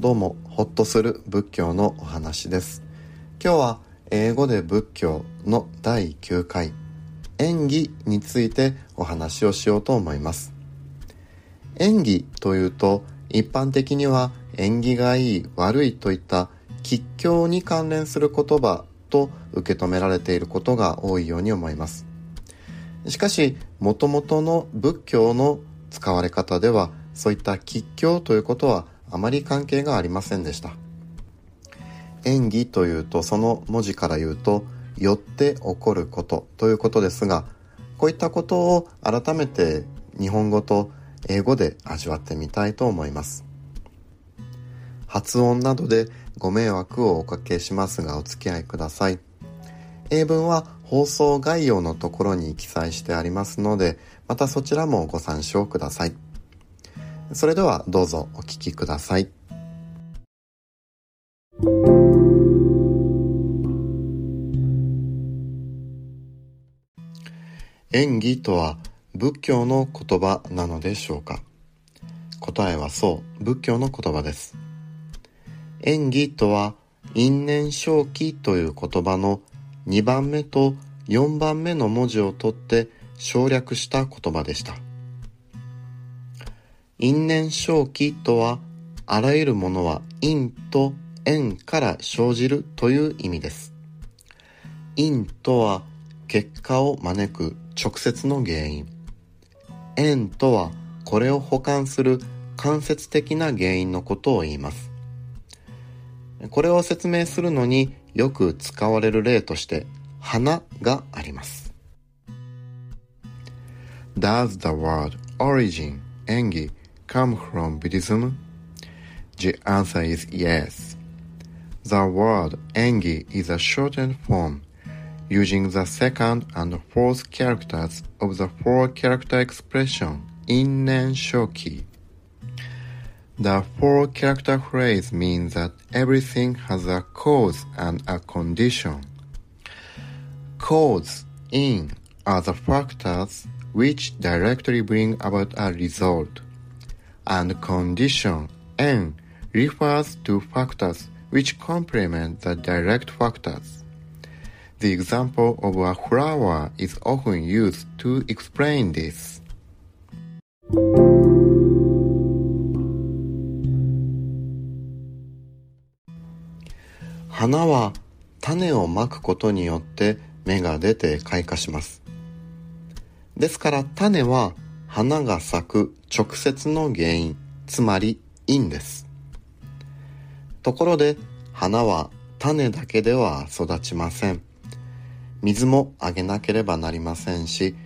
どうもホッとする仏教のお話です。今日は英語で仏教の第9回演技についてお話をしようと思います。演技というと一般的には縁起がいい悪いといった吉祥に関連する言葉と受け止められていることが多いように思います。しかしもともとの仏教の使われ方ではそういった吉祥ということはあまり関係がありませんでした。演技というとその文字から言うとよって起こることということですがこういったことを改めて日本語と英語で味わってみたいと思います。発音などでご迷惑をおかけしますがお付き合いください。英文は放送概要のところに記載してありますのでまたそちらもご参照ください。それではどうぞお聞きください。演技とは仏教の言葉なのでしょうか？答えはそう仏教の言葉です。演技とは因縁正気という言葉の2番目と4番目の文字を取って省略した言葉でした。因縁正気とは、あらゆるものは因と縁から生じるという意味です。因とは結果を招く直接の原因。縁とはこれを補完する間接的な原因のことを言います。これを説明するのによく使われる例として花があります。Does the word origin 演技 come from Buddhism? The answer is yes. The word engi is a shortened form using the second and fourth characters of the four character expression innen shoki. The four character phrase means that everything has a cause and a condition. Cause in are the factors which directly bring about a result and condition N refers to factors which complement the direct factors. The example of a flower is often used to explain this. 花は種をまくことによって芽が出て開花します。ですから種は花が咲く直接の原因、つまり因です。ところで花は種だけでは育ちません。水もあげなければなりませんし、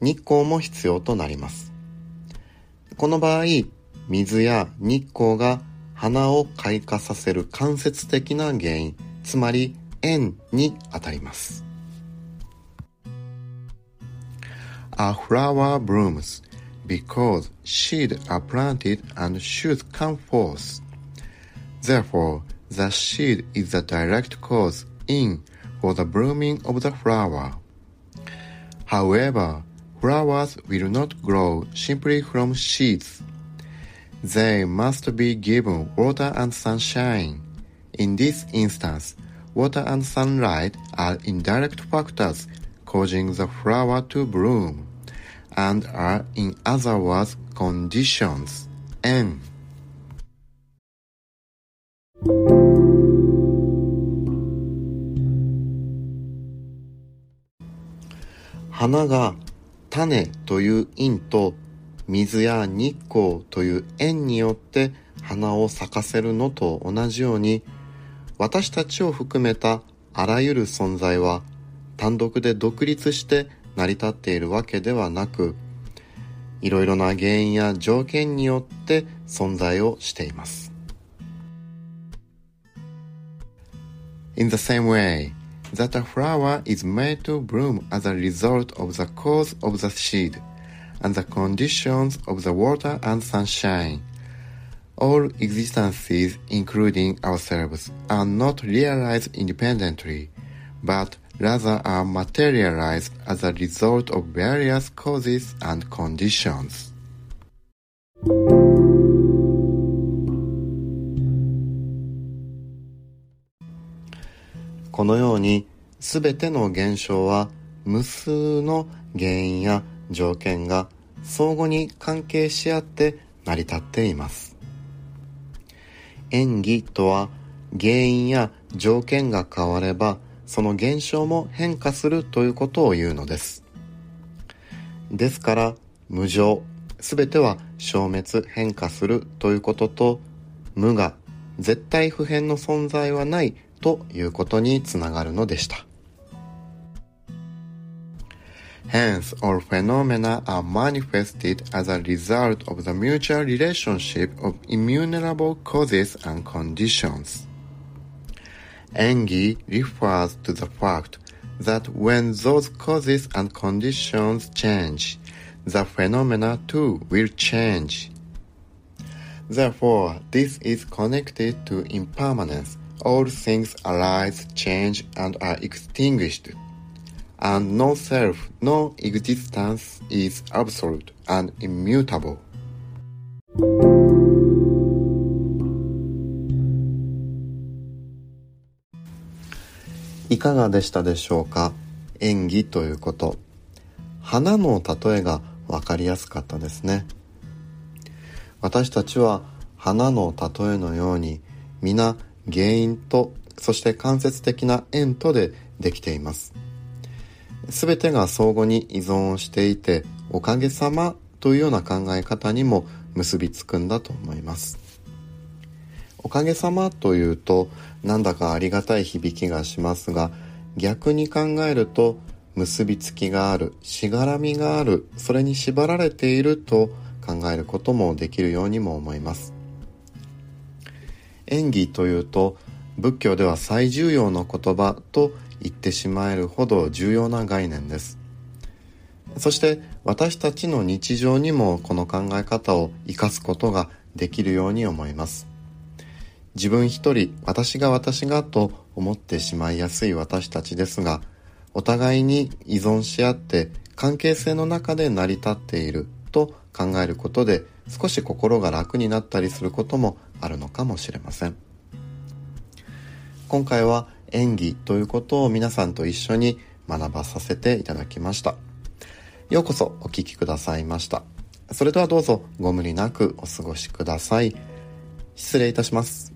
日光も必要となります。この場合、水や日光が花を開花させる間接的な原因、つまり縁にあたります。A flower blooms because seeds are planted and shoots come forth. Therefore, the seed is the direct cause in for the blooming of the flower. However, flowers will not grow simply from seeds. They must be given water and sunshine. In this instance, water and sunlight are indirect factors causing the flower to bloom. and are in other words conditions N 花が種という因と水や日光という縁によって花を咲かせるのと同じように私たちを含めたあらゆる存在は単独で独立して成り立っているわけではなくいろいろな原因や条件によって存在をしています。In the same way, that a flower is made to bloom as a result of the cause of the seed and the conditions of the water and sunshine. All existences, including ourselves, are not realized independently, but rather are materialized as a result of various causes and conditions. このようにすべての現象は無数の原因や条件が相互に関係し合って成り立っています演技とは原因や条件が変わればその現象も変化するということを言うのですですから無常すべては消滅変化するということと無我絶対不変の存在はないということにつながるのでした Hence, all phenomena are manifested as a result of the mutual relationship of immunerable causes and conditions. Engi refers to the fact that when those causes and conditions change, the phenomena too will change. Therefore, this is connected to impermanence. All things arise, change, and are extinguished. And no self, no existence is absolute and immutable. いかがでしたでしょうか？演技ということ。花の例えが分かりやすかったですね。私たちは花の例えのように皆原因とそして間接的な縁とでできています。全てが相互に依存をしていておかげさまというような考え方にも結びつくんだと思います。おかげさまというとなんだかありがたい響きがしますが逆に考えると結びつきがあるしがらみがあるそれに縛られていると考えることもできるようにも思います。演技というと仏教では最重要の言葉と言ってしまえるほど重要な概念です。そして私たちの日常にもこの考え方を生かすことができるように思います。自分一人私が私がと思ってしまいやすい私たちですがお互いに依存し合って関係性の中で成り立っていると考えることで少し心が楽になったりすることもあるのかもしれません。今回は演技ということを皆さんと一緒に学ばさせていただきました。ようこそお聴きくださいました。それではどうぞご無理なくお過ごしください。失礼いたします。